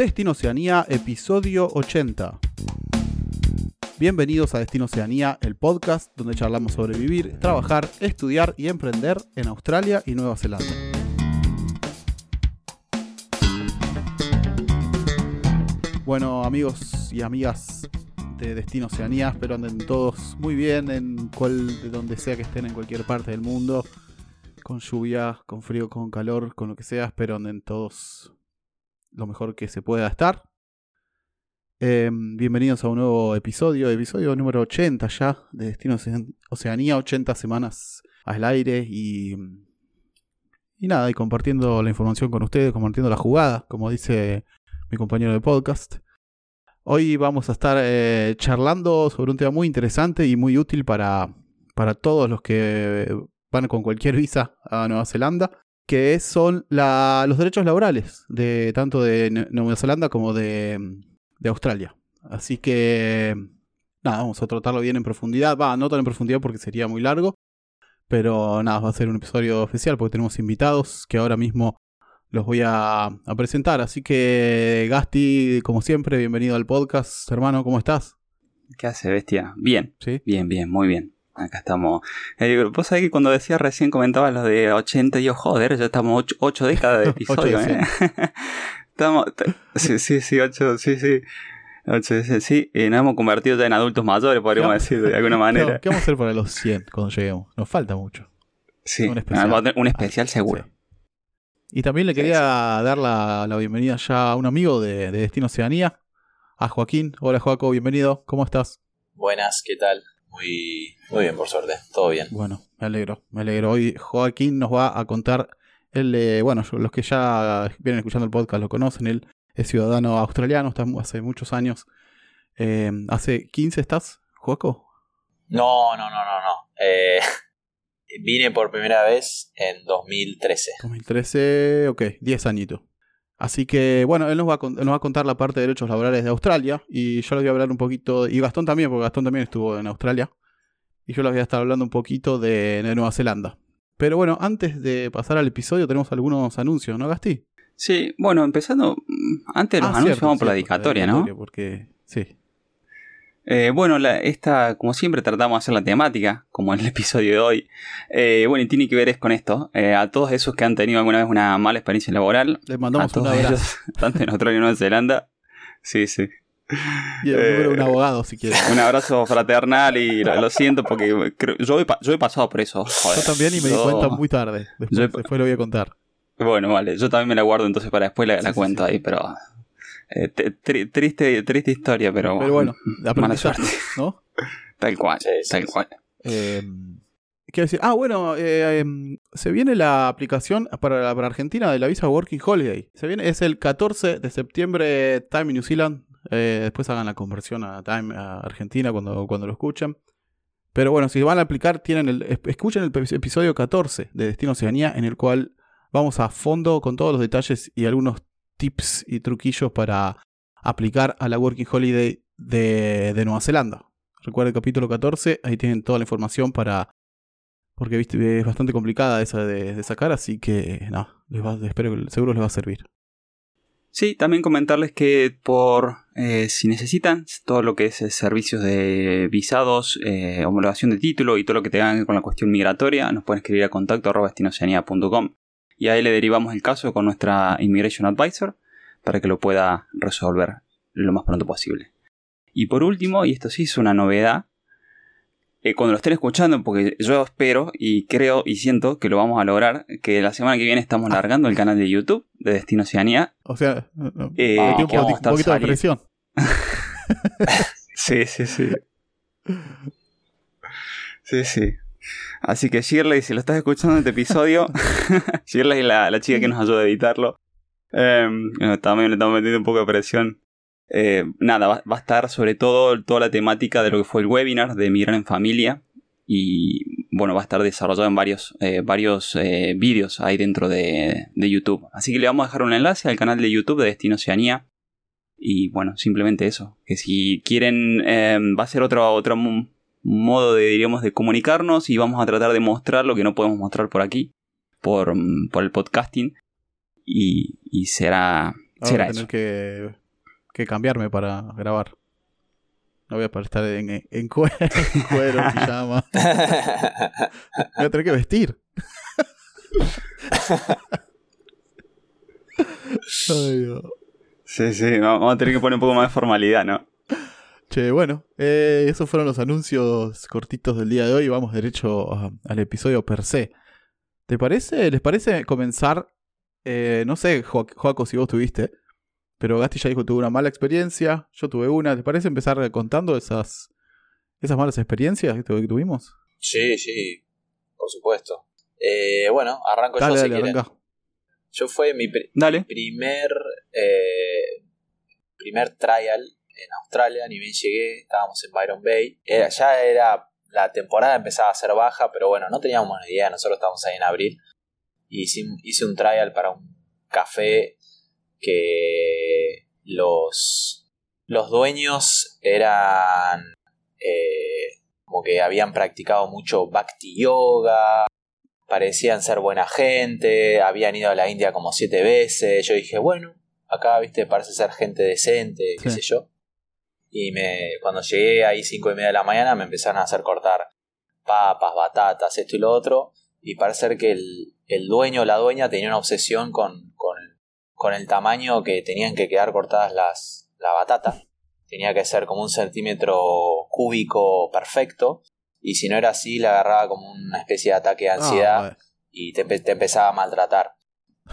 Destino Oceanía, episodio 80. Bienvenidos a Destino Oceanía, el podcast donde charlamos sobre vivir, trabajar, estudiar y emprender en Australia y Nueva Zelanda. Bueno, amigos y amigas de Destino Oceanía, espero anden todos muy bien en cual, de donde sea que estén en cualquier parte del mundo, con lluvia, con frío, con calor, con lo que sea, espero anden todos lo mejor que se pueda estar. Em, bienvenidos a un nuevo episodio, episodio número 80 ya de Destino Oceanía, 80 semanas al aire y, y nada, y compartiendo la información con ustedes, compartiendo la jugada, como dice mi compañero de podcast. Hoy vamos a estar eh, charlando sobre un tema muy interesante y muy útil para, para todos los que van con cualquier visa a Nueva Zelanda, que son los derechos laborales de tanto de Nueva Zelanda como de, de Australia. Así que nada, vamos a tratarlo bien en profundidad. Va, no tan en profundidad porque sería muy largo. Pero nada, va a ser un episodio especial porque tenemos invitados que ahora mismo los voy a, presentar. Así que, Gasti, como siempre, bienvenido al podcast. Hermano, ¿cómo estás? ¿Qué hace, bestia? Bien. ¿Sí? Bien, bien, muy bien. Acá estamos. Eh, Vos sabés que cuando decía recién comentabas los de 80 y yo, joder, ya estamos 8, décadas de episodio, ¿eh? estamos. Sí, sí, sí, 8, sí, sí. 8, sí, y nos hemos convertido ya en adultos mayores, podríamos decir de alguna manera. ¿Qué vamos a hacer para los 100 cuando lleguemos? Nos falta mucho. Sí, un especial, un especial seguro. Y también le quería dar la, bienvenida ya a un amigo de, Destino Oceanía, a Joaquín. Hola Joaco, bienvenido. ¿Cómo estás? Buenas, ¿qué tal? Muy, muy bien, por suerte. Todo bien. Bueno, me alegro, me alegro. Hoy Joaquín nos va a contar, él, bueno, los que ya vienen escuchando el podcast lo conocen, él es ciudadano australiano, está hace muchos años. Eh, ¿Hace 15 estás, Joaco? No, no, no, no, no. Eh, Vine por primera vez en 2013. 2013, ok, 10 añitos. Así que, bueno, él nos va, a, nos va a contar la parte de derechos laborales de Australia. Y yo les voy a hablar un poquito, y Gastón también, porque Gastón también estuvo en Australia. Y yo les voy a estar hablando un poquito de, Nueva Zelanda. Pero bueno, antes de pasar al episodio, tenemos algunos anuncios, ¿no, Gasti? Sí, bueno, empezando. Antes de los ah, anuncios, vamos por la dedicatoria, ¿no? Porque, sí. Eh, bueno, esta, como siempre, tratamos de hacer la temática, como en el episodio de hoy. Eh, bueno, y tiene que ver es con esto. Eh, a todos esos que han tenido alguna vez una mala experiencia laboral. Les mandamos un abrazo. tanto en Australia y Nueva Zelanda. Sí, sí. Y el número de un abogado, si quieres. Un abrazo fraternal y lo, siento porque yo, he, yo he pasado por eso. yo también y me di cuenta muy tarde. Después, después, lo voy a contar. Bueno, vale. Yo también me la guardo entonces para después la, cuento ahí, pero eh, triste, triste historia, pero, pero bueno, mala suerte. ¿no? tal cual, tal cual. Eh, quiero decir, ah, bueno, eh, em, se viene la aplicación para, para, Argentina de la visa Working Holiday. Se viene, es el 14 de septiembre, Time New Zealand. después hagan la conversión a Time a Argentina cuando, cuando lo escuchen. Pero bueno, si van a aplicar, tienen el, escuchen el episodio 14 de Destino Oceanía, en el cual vamos a fondo con todos los detalles y algunos tips y truquillos para aplicar a la Working Holiday de, Nueva Zelanda. Recuerda el capítulo 14, ahí tienen toda la información para... Porque viste, es bastante complicada esa de, sacar, así que no, espero que seguro les va a servir. Sí, también comentarles que por eh, si necesitan todo lo que es eh, servicios de visados, eh, homologación de título y todo lo que tengan con la cuestión migratoria, nos pueden escribir a contacto y ahí le derivamos el caso con nuestra Immigration Advisor para que lo pueda resolver lo más pronto posible. Y por último, y esto sí es una novedad, eh, cuando lo estén escuchando, porque yo espero y creo y siento que lo vamos a lograr, que la semana que viene estamos largando el canal de YouTube de Destino Oceanía. O sea, eh, un, poquito de presión. sí, sí, sí. Sí, sí. Así que Shirley, si lo estás escuchando en este episodio, Shirley es la, chica que nos ayuda a editarlo. Em, también le estamos metiendo un poco de presión. Eh, nada, va, a estar sobre todo toda la temática de lo que fue el webinar de Migrar en Familia. Y bueno, va a estar desarrollado en varios, eh, varios eh, vídeos ahí dentro de, de, YouTube. Así que le vamos a dejar un enlace al canal de YouTube de Destino Oceanía. Y bueno, simplemente eso. Que si quieren, em, va a ser otro, otro modo de, diríamos, de comunicarnos y vamos a tratar de mostrar lo que no podemos mostrar por aquí, por, por el podcasting. Y, y será, Ahora Será voy a tener eso. que, que cambiarme para grabar. No voy a poder estar en, en cuero, en cuero, en pijama. Me voy a tener que vestir. Ay, Dios. Sí, sí, vamos a tener que poner un poco más de formalidad, ¿no? Che, bueno, eh, esos fueron los anuncios cortitos del día de hoy. Vamos derecho a- al episodio per se. ¿Te parece? ¿Les parece comenzar? eh, no sé, Jo- Joaco, si vos tuviste, pero Gasti ya dijo que tuvo una mala experiencia. Yo tuve una. ¿Te parece empezar contando esas, esas malas experiencias que tu- que tuvimos? sí, sí, por supuesto. Eh, bueno, arranco Dale, yo dale, arranca. Yo fue mi Dale. primer primer trial en Australia, ni bien llegué, estábamos en Byron Bay. Era, ya era, la temporada empezaba a ser baja, pero bueno, no teníamos ni idea, nosotros estábamos ahí en abril. Y hice, hice un trial para un café que los, los dueños eran eh, como que habían practicado mucho bhakti yoga, parecían ser buena gente, habían ido a la India como siete veces. Yo dije, bueno, acá, viste, parece ser gente decente, qué Sí. sé yo. Y me, cuando llegué ahí cinco y media de la mañana me empezaron a hacer cortar papas, batatas, esto y lo otro. Y parece ser que el, el dueño o la dueña tenía una obsesión con, con, con el tamaño que tenían que quedar cortadas las, la batata. Tenía que ser como un centímetro cúbico perfecto. Y si no era así, le agarraba como una especie de ataque de ansiedad Ah, bueno. y te empezaba a maltratar.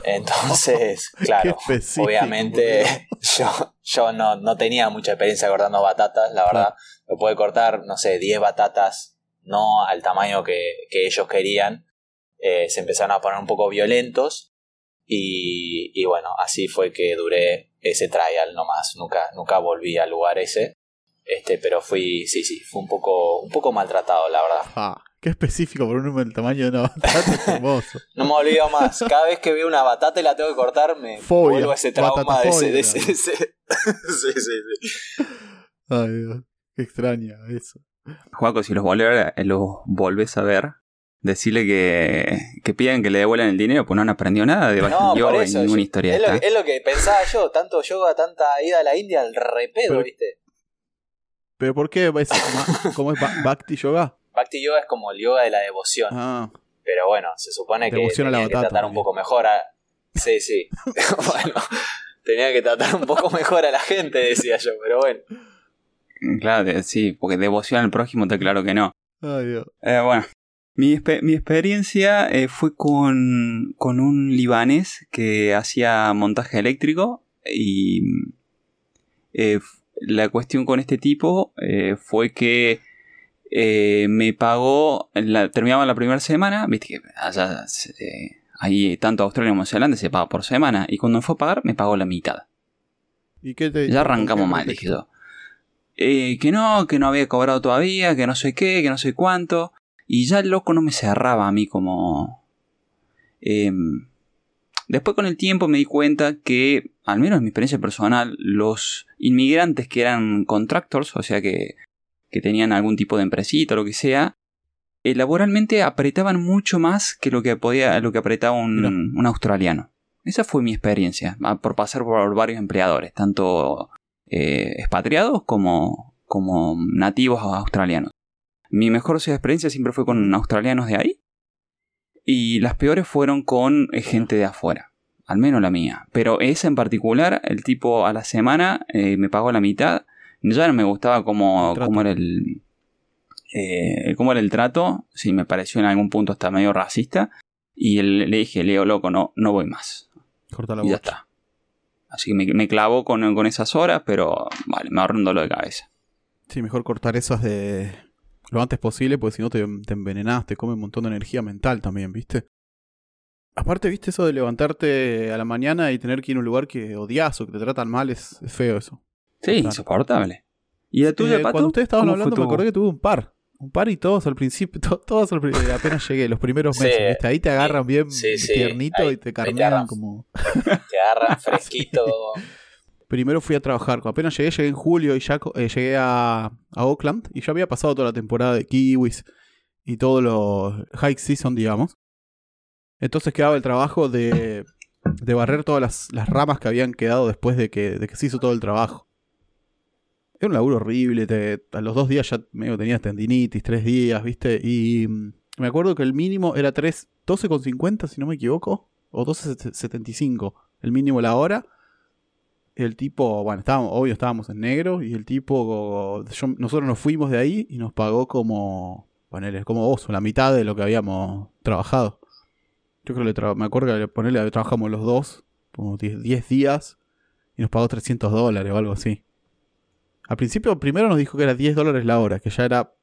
Entonces, claro, obviamente yo, yo no, no tenía mucha experiencia cortando batatas, la verdad. Me puede cortar, no sé, 10 batatas, no al tamaño que, que ellos querían. Eh, se empezaron a poner un poco violentos y, y bueno, así fue que duré ese trial nomás. Nunca, nunca volví al lugar ese. Este, pero fui, sí, sí, fue un poco, un poco maltratado, la verdad. Ah, qué específico por un número del tamaño de una batata. es hermoso. No me olvido más. Cada vez que veo una batata y la tengo que cortar, me Fobia, vuelvo a ese trauma de ese, de ese, batatafobia. de ese- sí, sí, sí. Ay, Dios. Qué extraña eso. Juaco, si los, volver- los volvés a ver, decirle que, que pidan que le devuelvan el dinero, pues no han aprendido nada de No, eso. y ninguna historia es, lo, esta. que- es lo que pensaba yo. Tanto yoga, tanta ida a la India, al repedo, Pero- ¿viste? ¿Pero por qué? ¿Cómo es Bhakti Yoga? Bhakti yoga es como el yoga de la devoción. Ah, Pero bueno, se supone que Devoción a la tenía que batata tratar un poco mejor a. Sí, sí. bueno, tenía que tratar un poco mejor a la gente, decía yo, pero bueno. Claro, sí, porque devoción al prójimo está claro que no. ay, Dios. Eh, bueno, mi, mi experiencia eh, fue con, con un libanés que hacía montaje eléctrico y eh, la cuestión con este tipo eh, fue que eh, me pagó, la, terminaba la primera semana, viste que allá eh, ahí tanto Australia como Nueva Zelanda se paga por semana y cuando me fue a pagar me pagó la mitad. ¿Y qué te, Ya arrancamos qué mal, dije yo. Eh, que no, que no había cobrado todavía, que no sé qué, que no sé cuánto. Y ya el loco no me cerraba a mí como... em, después con el tiempo me di cuenta que, al menos en mi experiencia personal, los inmigrantes que eran contractors, o sea que, que tenían algún tipo de empresita o lo que sea, eh, laboralmente apretaban mucho más que lo que podía, lo que apretaba un, un australiano. Esa fue mi experiencia, ah, por pasar por varios empleadores, tanto eh, expatriados como, como nativos australianos. Mi mejor experiencia siempre fue con australianos de ahí. Y las peores fueron con eh, gente de afuera. Al menos la mía. Pero esa en particular, el tipo a la semana eh, me pagó la mitad. Ya no me gustaba cómo, cómo era el. eh, cómo era el trato. Sí, me pareció en algún punto hasta medio racista. Y le dije, Leo, loco, no, no voy más. Corta la y ya está. Así que me, me clavo con, con esas horas, pero vale, me ahorro un dolor de cabeza. Sí, mejor cortar esas de lo antes posible, porque si no te, te envenenás, te come un montón de energía mental también, ¿viste? Aparte, ¿viste eso de levantarte a la mañana y tener que ir a un lugar que odias o que te tratan mal? Es, es feo eso. Sí, Claro. insoportable. ¿Y la tuya, Eh, Pato? cuando ustedes estaban ¿Cómo fue hablando, me acordé que tuve un par. Un par y todos al principio, to- todos al pri- apenas llegué, los primeros Sí, meses, ¿viste? Ahí te agarran bien sí, tiernito ahí- y te carnean como... Te agarran fresquito. Primero fui a trabajar. Apenas llegué, llegué en julio y ya eh, llegué a, a Oakland. Y ya había pasado toda la temporada de Kiwis y todo lo high season, digamos. Entonces quedaba el trabajo de de barrer todas las, las ramas que habían quedado después de que, de que se hizo todo el trabajo. Era un laburo horrible, te- a los dos días ya medio tenías tendinitis, tres días, ¿viste? Y mm, me acuerdo que el mínimo era 3, 12,50 si no me equivoco, o 12,75, el mínimo la hora. El tipo, bueno, estábamos, obvio estábamos en negro y el tipo, yo- nosotros nos fuimos de ahí y nos pagó como, ponele, como vos, la mitad de lo que habíamos trabajado. Yo creo que tra- me acuerdo que le- ponele, trabajamos los dos, como 10 10 días y nos pagó 300 dólares o algo así. Al principio, primero nos dijo que era 10 dólares la hora, que ya era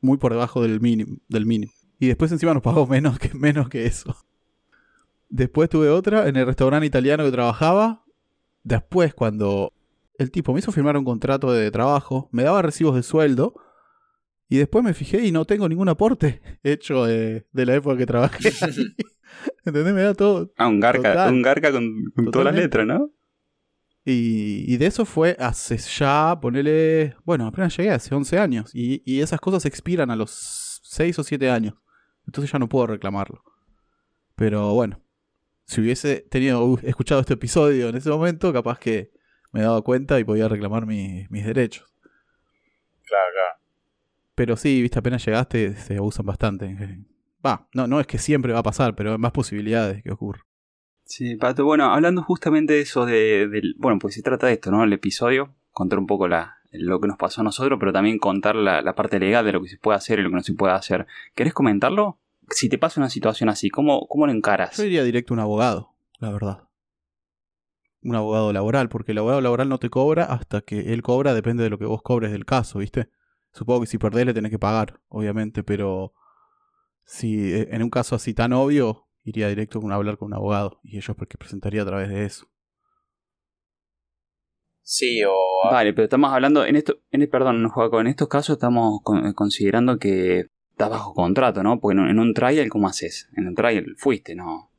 muy por debajo del mínimo. Del mínimo. Y después encima nos pagó menos que, menos que eso. Después tuve otra en el restaurante italiano que trabajaba. Después, cuando el tipo me hizo firmar un contrato de trabajo, me daba recibos de sueldo. Y después me fijé y no tengo ningún aporte hecho de, de la época que trabajé. ¿Entendés? Me da todo. Ah, un garca, Total. un garca con, con todas las Totalmente. letras, ¿no? Y, y de eso fue hace ya, ponele, bueno, apenas llegué, hace 11 años. Y, y esas cosas expiran a los 6 o 7 años. Entonces ya no puedo reclamarlo. Pero bueno, si hubiese tenido uh, escuchado este episodio en ese momento, capaz que me daba cuenta y podía reclamar mi- mis derechos. Claro, claro. Pero sí, viste, apenas llegaste, se abusan bastante. Va, no, no es que siempre va a pasar, pero hay más posibilidades que ocurra. Sí, Pato, bueno, hablando justamente de eso, de, bueno, pues se trata de esto, ¿no? El episodio, contar un poco la, lo que nos pasó a nosotros, pero también contar la, la parte legal de lo que se puede hacer y lo que no se puede hacer. ¿Querés comentarlo? Si te pasa una situación así, ¿cómo, cómo lo encaras? Yo iría directo un abogado, la verdad. Un abogado laboral, porque el abogado laboral no te cobra hasta que él cobra, depende de lo que vos cobres del caso, ¿viste? Supongo que si perdés le tenés que pagar, obviamente, pero si eh, en un caso así tan obvio, iría directo con hablar con un abogado y ellos porque presentaría a través de eso. Sí, o. Vale, pero estamos hablando, en esto, en, perdón, Joaco, en estos casos estamos con- considerando que estás bajo contrato, ¿no? Porque en, un- en un trial, ¿cómo haces? En un trial fuiste, ¿no?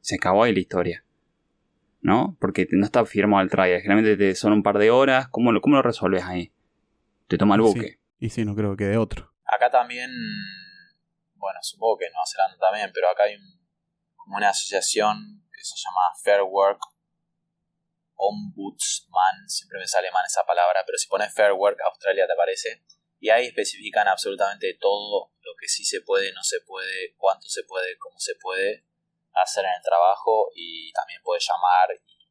Se acabó ahí la historia. ¿No? Porque no está firmado el trial, generalmente te son un par de horas, ¿cómo lo, cómo lo resolves ahí? Te toma el Sí. buque. Y sí, no creo que quede otro. Acá también. Bueno, supongo que Nueva Zelanda también, pero acá hay un- como una asociación que se llama Fair Work Ombudsman. Siempre me sale mal esa palabra, pero si pones Fair Work Australia te aparece. Y ahí especifican absolutamente todo lo que sí se puede, no se puede, cuánto se puede, cómo se puede hacer en el trabajo y también puedes llamar y,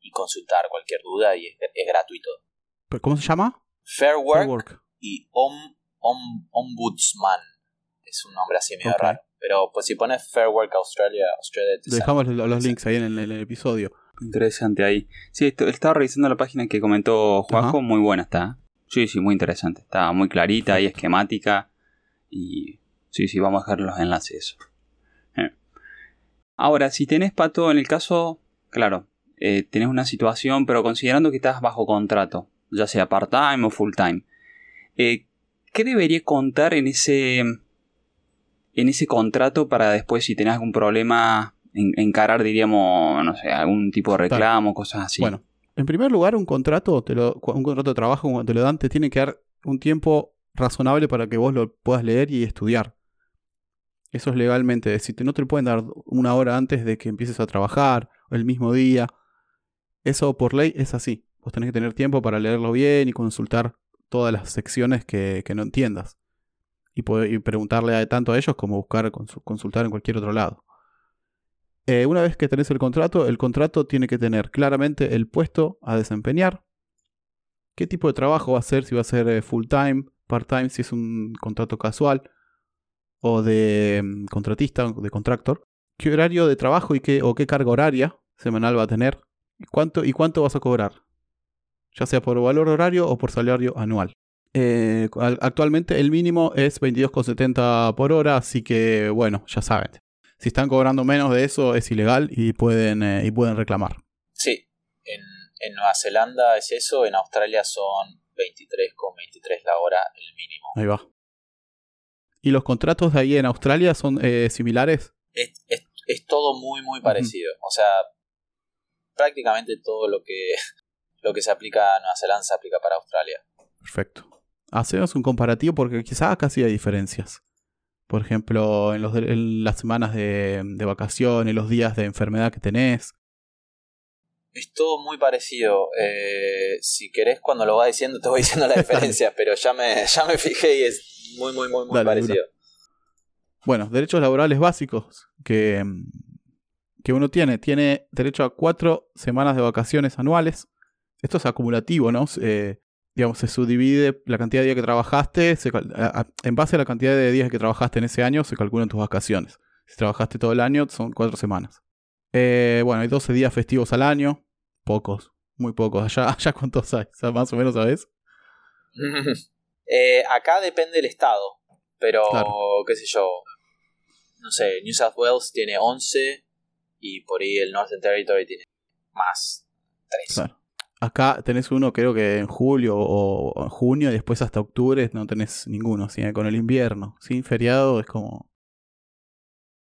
y consultar cualquier duda y es, es gratuito. ¿Pero ¿Cómo se llama? Fair Work, Fair Work. y Om, Om- Ombudsman. Es un nombre así medio raro. Pero pues si pones Fair Work Australia, Australia te sale. Dejamos los los links ahí en el, en el episodio. Interesante ahí. Sí, esto- estaba revisando la página que comentó Juanjo, Ajá. muy buena está. Sí, sí, muy interesante. Está muy clarita y esquemática. Y sí, sí, vamos a dejar los enlaces. Eh. Ahora, si tenés pato, en el caso, claro, eh, tenés una situación, pero considerando que estás bajo contrato, ya sea part-time o full-time, eh, ¿qué debería contar en ese, en ese contrato para después, si tenés algún problema, en- encarar, diríamos, no sé, algún tipo de reclamo, cosas así? Bueno, en primer lugar, un contrato, te lo, un contrato de trabajo, cuando te lo dan, te tiene que dar un tiempo razonable para que vos lo puedas leer y estudiar. Eso es legalmente. Es decir, no te lo pueden dar una hora antes de que empieces a trabajar, o el mismo día. Eso por ley es así. Vos tenés que tener tiempo para leerlo bien y consultar todas las secciones que, que no entiendas. Y, poder- preguntarle a- tanto a ellos como buscar consu- consultar en cualquier otro lado. Eh, una vez que tenés el contrato, el contrato tiene que tener claramente el puesto a desempeñar, qué tipo de trabajo va a ser, si va a ser eh, full time, part time, si es un contrato casual o de mm, contratista, de contractor, qué horario de trabajo y qué, o qué carga horaria semanal va a tener, y cuánto, y cuánto vas a cobrar, ya sea por valor horario o por salario anual. Eh, al- actualmente el mínimo es 22,70 por hora, así que bueno, ya saben. Si están cobrando menos de eso es ilegal y pueden, eh, y pueden reclamar. Sí, en, en Nueva Zelanda es eso, en Australia son 23,23 la hora el mínimo. Ahí va. ¿Y los contratos de ahí en Australia son eh, similares? Es, es, es todo muy, muy parecido. O sea, prácticamente todo lo que, lo que se aplica a Nueva Zelanda se aplica para Australia. Perfecto. Hacemos un comparativo porque quizás acá sí hay diferencias. Por ejemplo, en, los de- en las semanas de, de vacaciones, los días de enfermedad que tenés. Es todo muy parecido. Eh, si querés, cuando lo vas diciendo, te voy diciendo la diferencia, pero ya me, ya me fijé y es muy, muy, muy, muy Dale, parecido. Bueno, derechos laborales básicos que, que uno tiene. Tiene derecho a cuatro semanas de vacaciones anuales. Esto es acumulativo, ¿no? Eh, digamos, se subdivide la cantidad de días que trabajaste. se cal- a- a- en base a la cantidad de días que trabajaste en ese año, se calculan tus vacaciones. Si trabajaste todo el año, son cuatro semanas. Eh, bueno, hay 12 días festivos al año. Pocos, muy pocos. Allá, allá ¿cuántos hay? O sea, más o menos, ¿sabes? Eh, acá depende del estado, pero Claro. qué sé yo. No sé, New South Wales tiene 11 y por ahí el Northern Territory tiene más. 3. Claro. Acá tenés uno, creo que en julio o en junio, y después hasta octubre no tenés ninguno. ¿sí? Con el invierno, sin feriado, es como.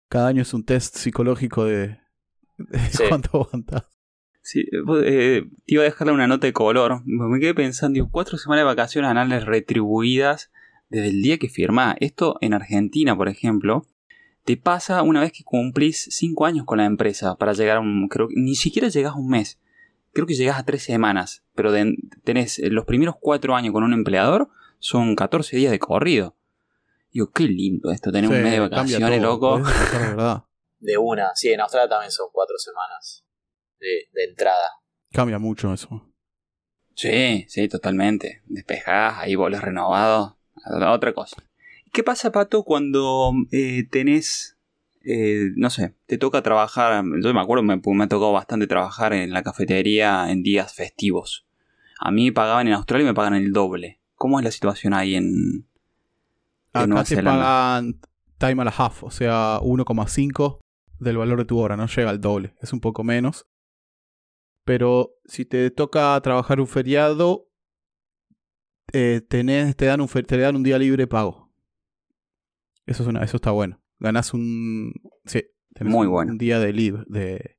Cada año es un test psicológico de, de Sí. cuánto aguantás. Sí, vos, eh, te iba a dejarle una nota de color. Me quedé pensando, digo, cuatro semanas de vacaciones anuales retribuidas desde el día que firmás. Esto en Argentina, por ejemplo, te pasa una vez que cumplís cinco años con la empresa para llegar a un... Creo que ni siquiera llegás a un mes. Creo que llegás a tres semanas. Pero de- tenés eh, los primeros cuatro años con un empleador, son 14 días de corrido. Digo, qué lindo esto, tener Sí, un mes de vacaciones, todo, loco. de verdad. De una. Sí, en Australia también son 4 semanas de, de entrada. Cambia mucho eso. Sí, sí, totalmente. Despejás, ahí volés renovado. a Otra cosa. ¿Qué pasa, Pato, cuando eh, tenés, eh, no sé, te toca trabajar? Yo me acuerdo, me, me ha tocado bastante trabajar en la cafetería en días festivos. A mí me pagaban en Australia y me pagan el doble. ¿Cómo es la situación ahí en, en Nueva Acá te Zelanda? pagan time and a half, o sea, 1,5 del valor de tu hora, no llega al doble, es un poco menos. Pero si te toca trabajar un feriado, eh, tenés, te, dan un, te dan un día libre pago. Eso, es una, eso está bueno. Ganás un. Sí, tenés Muy bueno. un día de libre. De,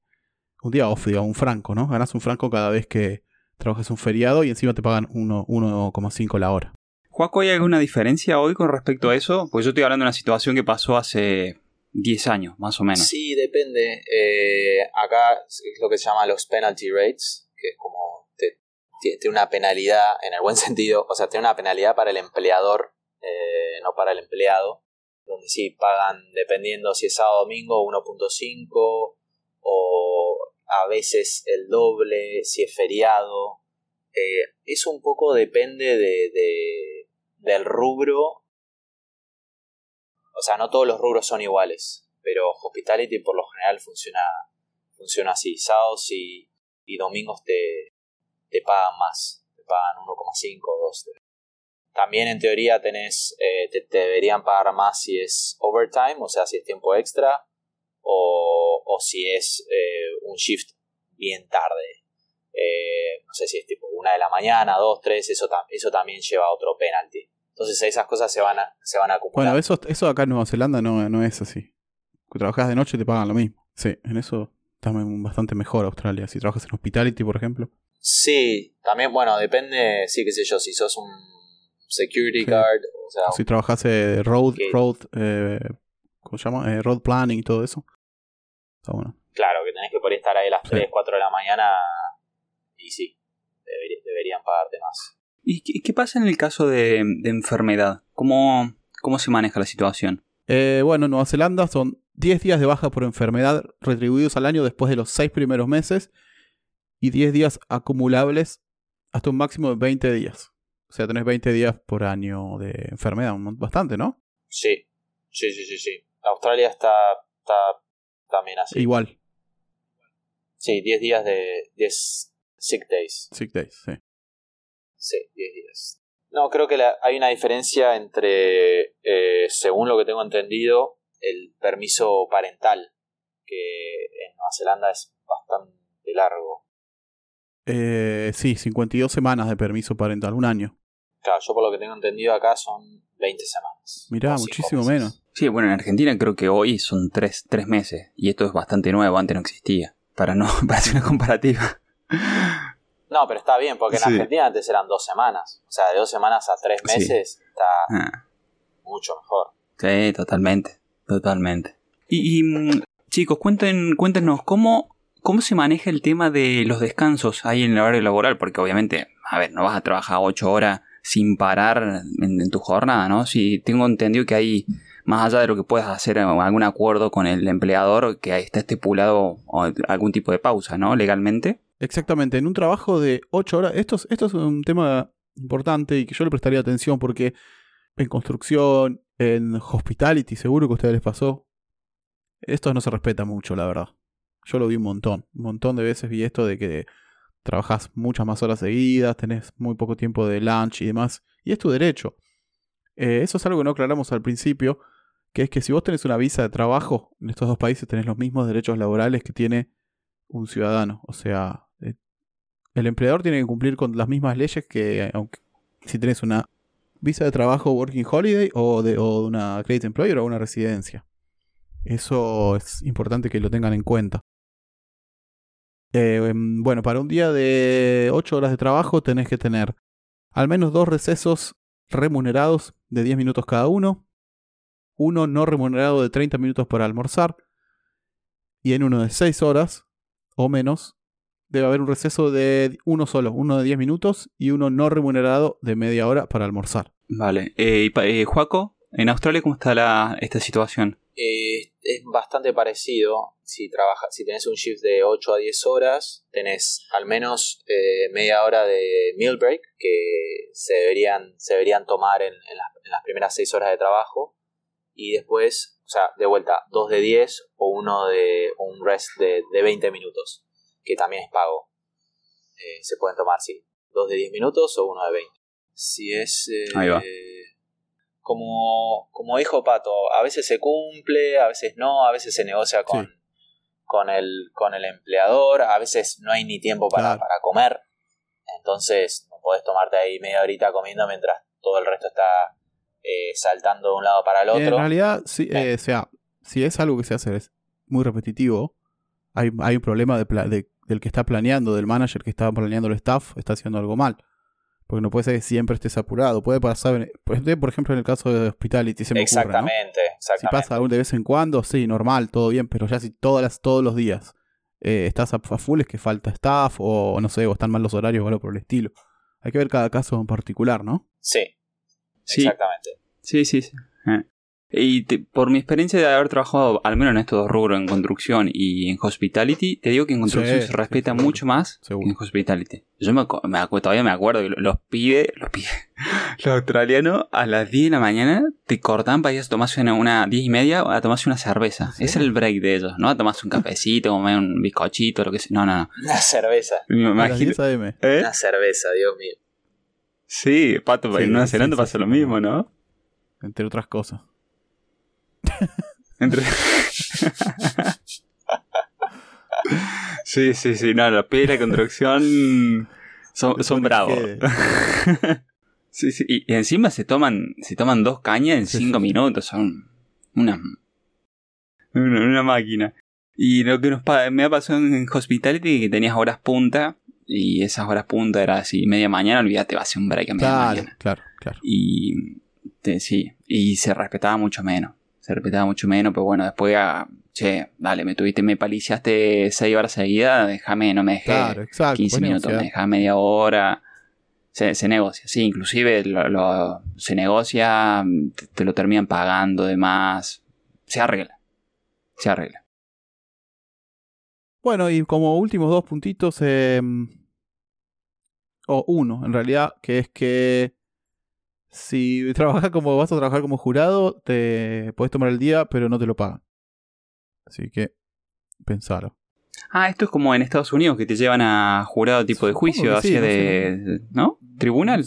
un día off, digamos, un franco, ¿no? Ganás un franco cada vez que trabajas un feriado y encima te pagan uno- 1,5 la hora. Juaco, ¿hay alguna diferencia hoy con respecto a eso? Pues yo estoy hablando de una situación que pasó hace 10 años, más o menos. Sí, depende. Eh, acá es lo que se llama los penalty rates, que es como tiene una penalidad en el buen sentido, o sea, tiene una penalidad para el empleador, eh, no para el empleado, donde sí pagan dependiendo si es sábado o domingo 1.5 o a veces el doble si es feriado. Eh, eso un poco depende de, de- del rubro o sea, no todos los rubros son iguales, pero hospitality por lo general funciona, funciona así. Sábados y, y domingos te, te pagan más, te pagan 1,5 o 2. También en teoría tenés, eh, te, te deberían pagar más si es overtime, o sea, si es tiempo extra, o, o si es eh, un shift bien tarde. Eh, no sé si es tipo una de la mañana, dos, tres, eso, tam- eso también lleva a otro penalty. Entonces esas cosas se van a, se van a acumular. Bueno, eso, eso acá en Nueva Zelanda no, no es así. Que trabajas de noche te pagan lo mismo. Sí, en eso está bastante mejor Australia. Si trabajas en hospitality, por ejemplo. Sí, también, bueno, depende, sí, qué sé yo, si sos un security Sí. guard, o sea, Si trabajas eh, road, que- road, eh, ¿cómo se llama? Eh, road planning y todo eso. Está bueno. claro, que tenés que por ahí estar ahí a las Sí. 3, 4 de la mañana y sí, deberían pagarte más. ¿Y qué, qué pasa en el caso de, de enfermedad? ¿Cómo, ¿Cómo se maneja la situación? Eh, bueno, en Nueva Zelanda son 10 días de baja por enfermedad retribuidos al año después de los 6 primeros meses y 10 días acumulables hasta un máximo de 20 días. O sea, tenés 20 días por año de enfermedad, bastante, ¿no? Sí, sí, sí, sí, sí. Australia está, está también así. Igual, Sí, 10 días de 10 sick days. sick days, sí. Sí, 10 días. No, creo que la- hay una diferencia entre, eh, según lo que tengo entendido, el permiso parental, que en Nueva Zelanda es bastante largo. Eh, sí, 52 semanas de permiso parental, un año. Claro, yo por lo que tengo entendido acá son 20 semanas. Mirá, muchísimo meses. menos. Sí, bueno, en Argentina creo que hoy son tres, tres meses. Y esto es bastante nuevo, antes no existía. Para no para hacer una comparativa. No, pero está bien, porque en Sí. Argentina antes eran dos semanas. O sea, de dos semanas a tres Sí. meses está Ah, mucho mejor. sí, totalmente. Totalmente. Y, y, mm, chicos, cuenten, cuéntenos, ¿cómo, ¿Cómo se maneja el tema de los descansos ahí en el horario laboral? Porque obviamente, a ver, no vas a trabajar ocho horas sin parar en, tu jornada, ¿no? Si tengo entendido que hay, más allá de lo que puedas hacer algún acuerdo con el empleador, que ahí está estipulado algún tipo de pausa, ¿no? Legalmente. Exactamente, en un trabajo de ocho horas, esto es, esto es un tema importante y que yo le prestaría atención porque en construcción, en hospitality, seguro que a ustedes les pasó, esto no se respeta mucho, la verdad. Yo lo vi un montón, un montón de veces vi esto de que trabajas muchas más horas seguidas, tenés muy poco tiempo de lunch y demás, y es tu derecho. Eh, eso es algo que no aclaramos al principio, que es que si vos tenés una visa de trabajo en estos dos países tenés los mismos derechos laborales que tiene un ciudadano. O sea, eh, el empleador tiene que cumplir con las mismas leyes que aunque si tenés una visa de trabajo Working Holiday o de, una Credit Employer o una residencia. Eso es importante que lo tengan en cuenta. Eh, em, bueno, para un día de 8 horas de trabajo tenés que tener al menos dos recesos remunerados de 10 minutos cada uno, uno no remunerado de 30 minutos para almorzar, y en uno de 6 horas o menos debe haber un receso de uno solo, uno de 10 minutos y uno no remunerado de media hora para almorzar. Vale, eh, eh Juaco, en Australia, ¿cómo está la, esta situación? Eh, es bastante parecido. Si trabajas, si tenés un shift de 8 a 10 horas, tenés al menos eh, media hora de meal break que se deberían, se deberían tomar en, las, primeras 6 horas de trabajo. Y después, o sea, de vuelta, 2 de 10 o uno de un rest de, de 20 minutos, que también es pago. Eh, se pueden tomar, sí, 2 de 10 minutos o uno de 20. Si es. Ahí va como, como dijo Pato, a veces se cumple, a veces no, a veces se negocia con, con, el, con el empleador, a veces no hay ni tiempo para, para comer. Entonces, no podés tomarte ahí media horita comiendo mientras todo el resto está eh, saltando de un lado para el otro. En realidad, sí, eh, sea, si es algo que se hace es muy repetitivo, hay, hay un problema de, del que está planeando, del manager que está planeando el staff, está haciendo algo mal. Porque no puede ser que siempre estés apurado. Puede pasar, por ejemplo, en el caso de Hospitality. Se me exactamente, Si pasa de vez en cuando, sí, normal, todo bien. Pero ya si todas las, todos los días eh, estás a, full, es que falta staff o no sé, o están mal los horarios o algo por el estilo. Hay que ver cada caso en particular, ¿no? Sí. Exactamente. Sí, sí, sí. Eh. Y por mi experiencia de haber trabajado al menos en estos dos rubros, en construcción y en hospitality, te digo que en construcción se respeta mucho más que en hospitality. Yo me, todavía me acuerdo que los pibes, los pibes, los australianos a las 10 de la mañana te cortan para ir a tomarse una, una 10 y media a tomarse una cerveza. Ese es el break de ellos, ¿no? A tomarse un cafecito, comer un bizcochito, lo que sea. No, no, no. Una cerveza. Me imagino. ¿Eh? Una cerveza, Dios mío. Sí, Pato, para ir a cenar pasa lo mismo, ¿no? Entre otras cosas. Entre... sí, sí, sí, no, la piedra de construcción son, son bravos. sí, sí, y, encima se toman, se toman dos cañas en cinco minutos, son una, una, máquina. Y lo que nos me ha pasado en Hospitality que tenías horas punta y esas horas punta era así media mañana, olvídate, va a ser un break a media claro, mañana. Claro, claro. Y sí, y se respetaba mucho menos se respetaba mucho menos, pero bueno, después, ah, che, dale, me tuviste, me paliciaste 6 horas seguidas, déjame, no me dejé claro, 15 minutos, me dejás media hora. Se, se, negocia, sí, inclusive lo, se negocia, te, lo terminan pagando de más, se arregla, se arregla. Bueno, y como últimos dos puntitos, em, o uno en realidad, que es que si trabajas como vas a trabajar como jurado, te puedes tomar el día, pero no te lo pagan. Así que pensalo. Ah, esto es como en Estados Unidos que te llevan a jurado tipo de juicio, así de, ¿no? ¿Tribunal?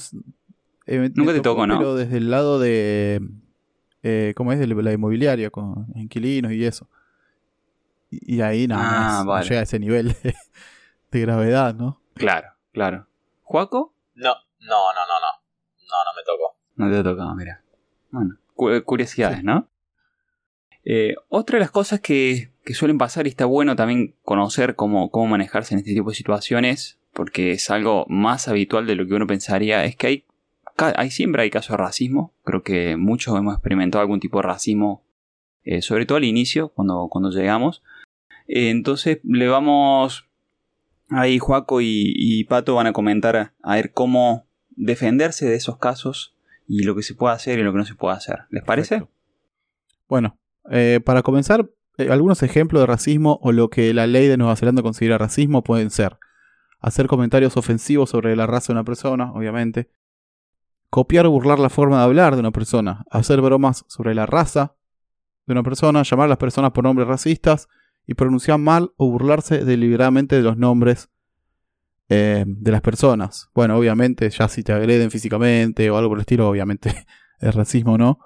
Eh, Nunca te tocó, ¿no? Pero desde el lado de eh, ¿cómo es? De la inmobiliaria con inquilinos y eso. Y, ahí nada ah, no llega a ese nivel de, de gravedad, ¿no? Claro, claro. ¿Juaco? No, no, no, no, no. No, no me tocó. No te ha tocado, mira. Bueno, curiosidades, ¿no? Eh, otra de las cosas que, suelen pasar y está bueno también conocer cómo, cómo manejarse en este tipo de situaciones, porque es algo más habitual de lo que uno pensaría, es que hay, hay siempre hay casos de racismo. Creo que muchos hemos experimentado algún tipo de racismo, eh, sobre todo al inicio, cuando, cuando llegamos. Eh, entonces le vamos... Ahí Juaco y, Pato van a comentar a ver cómo defenderse de esos casos y lo que se puede hacer y lo que no se puede hacer. ¿Les parece? Bueno, eh, para comenzar, eh, algunos ejemplos de racismo o lo que la ley de Nueva Zelanda considera racismo pueden ser hacer comentarios ofensivos sobre la raza de una persona, obviamente, copiar o burlar la forma de hablar de una persona, hacer bromas sobre la raza de una persona, llamar a las personas por nombres racistas y pronunciar mal o burlarse deliberadamente de los nombres eh, de las personas. Bueno, obviamente, ya si te agreden físicamente o algo por el estilo, obviamente es racismo, ¿no?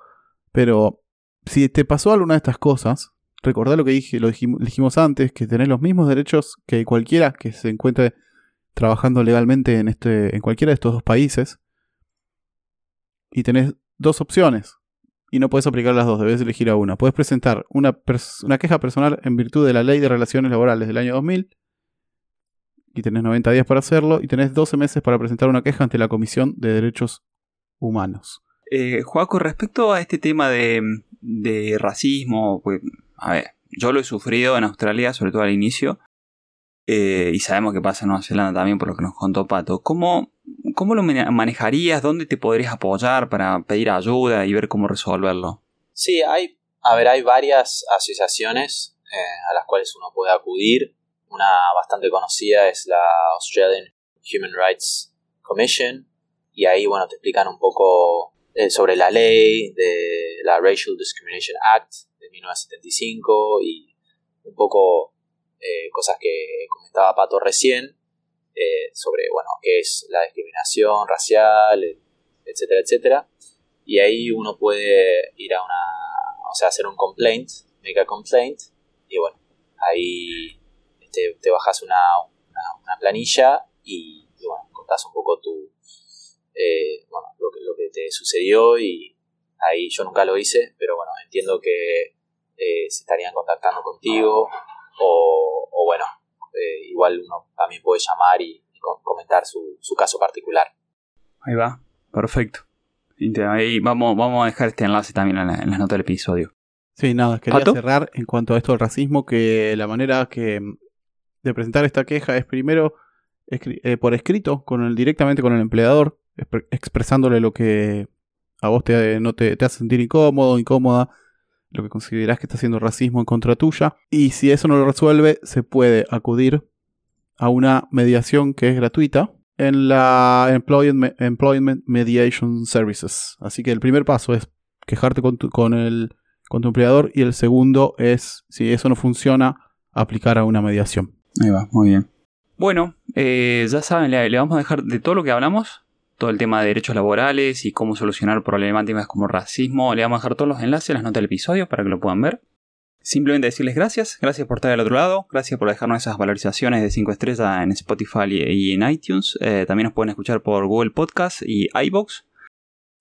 Pero si te pasó alguna de estas cosas, recordá lo que dije, lo dijimos antes, que tenés los mismos derechos que cualquiera que se encuentre trabajando legalmente en, este, en cualquiera de estos dos países. Y tenés dos opciones y no puedes aplicar las dos, debes elegir a una. Puedes presentar una, una, queja personal en virtud de la Ley de Relaciones Laborales del año 2000 y tenés 90 días para hacerlo y tenés 12 meses para presentar una queja ante la Comisión de Derechos Humanos. Eh, Joaco, respecto a este tema de, de racismo, pues, a ver, yo lo he sufrido en Australia, sobre todo al inicio, eh, y sabemos que pasa en Nueva Zelanda también por lo que nos contó Pato. ¿Cómo, ¿Cómo lo manejarías? ¿Dónde te podrías apoyar para pedir ayuda y ver cómo resolverlo? Sí, hay, a ver, hay varias asociaciones eh, a las cuales uno puede acudir. Una bastante conocida es la Australian Human Rights Commission y ahí, bueno, te explican un poco eh, sobre la ley de la Racial Discrimination Act de 1975 y un poco eh, cosas que comentaba Pato recién, eh, sobre, bueno, qué es la discriminación racial, etcétera, etcétera. Y ahí uno puede ir a una, o sea, hacer un complaint, make a complaint, y bueno, ahí te bajas una, una, planilla y, bueno, contás un poco tu, eh, bueno, lo que, lo que te sucedió y ahí yo nunca lo hice, pero bueno, entiendo que se estarían contactando contigo o, bueno, eh, igual uno también puede llamar y, comentar su, caso particular. Ahí va, perfecto. Ahí vamos, vamos a dejar este enlace también en, las notas del episodio. Sí, nada, quería cerrar en cuanto a esto del racismo, que la manera que de presentar esta queja es primero eh, por escrito, con el, directamente con el empleador, expresándole lo que a vos te, no te, te hace sentir incómodo, incómoda, lo que consideras que está haciendo racismo en contra tuya. Y si eso no lo resuelve, se puede acudir a una mediación que es gratuita en la Employment, Mediation Services. Así que el primer paso es quejarte con tu, con el, con tu empleador y el segundo es, si eso no funciona, aplicar a una mediación. Ahí va, muy bien. Bueno, eh, ya saben, le, vamos a dejar de todo lo que hablamos todo el tema de derechos laborales y cómo solucionar problemáticas como racismo. Le vamos a dejar todos los enlaces en las notas del episodio para que lo puedan ver. Simplemente decirles gracias, gracias por estar al otro lado, gracias por dejarnos esas valorizaciones de 5 estrellas en Spotify y en iTunes. Eh, también nos pueden escuchar por Google Podcast y iBox.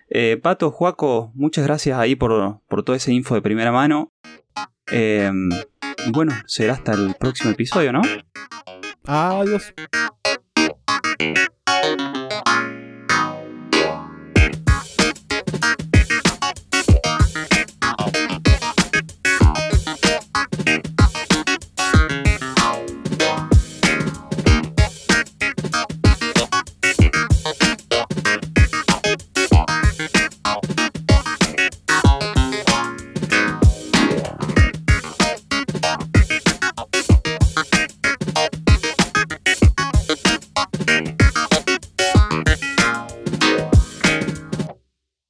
Eh, Pato, Juaco, muchas gracias ahí por, por todo ese info de primera mano. Eh, bueno, será hasta el próximo episodio, ¿no? Adiós.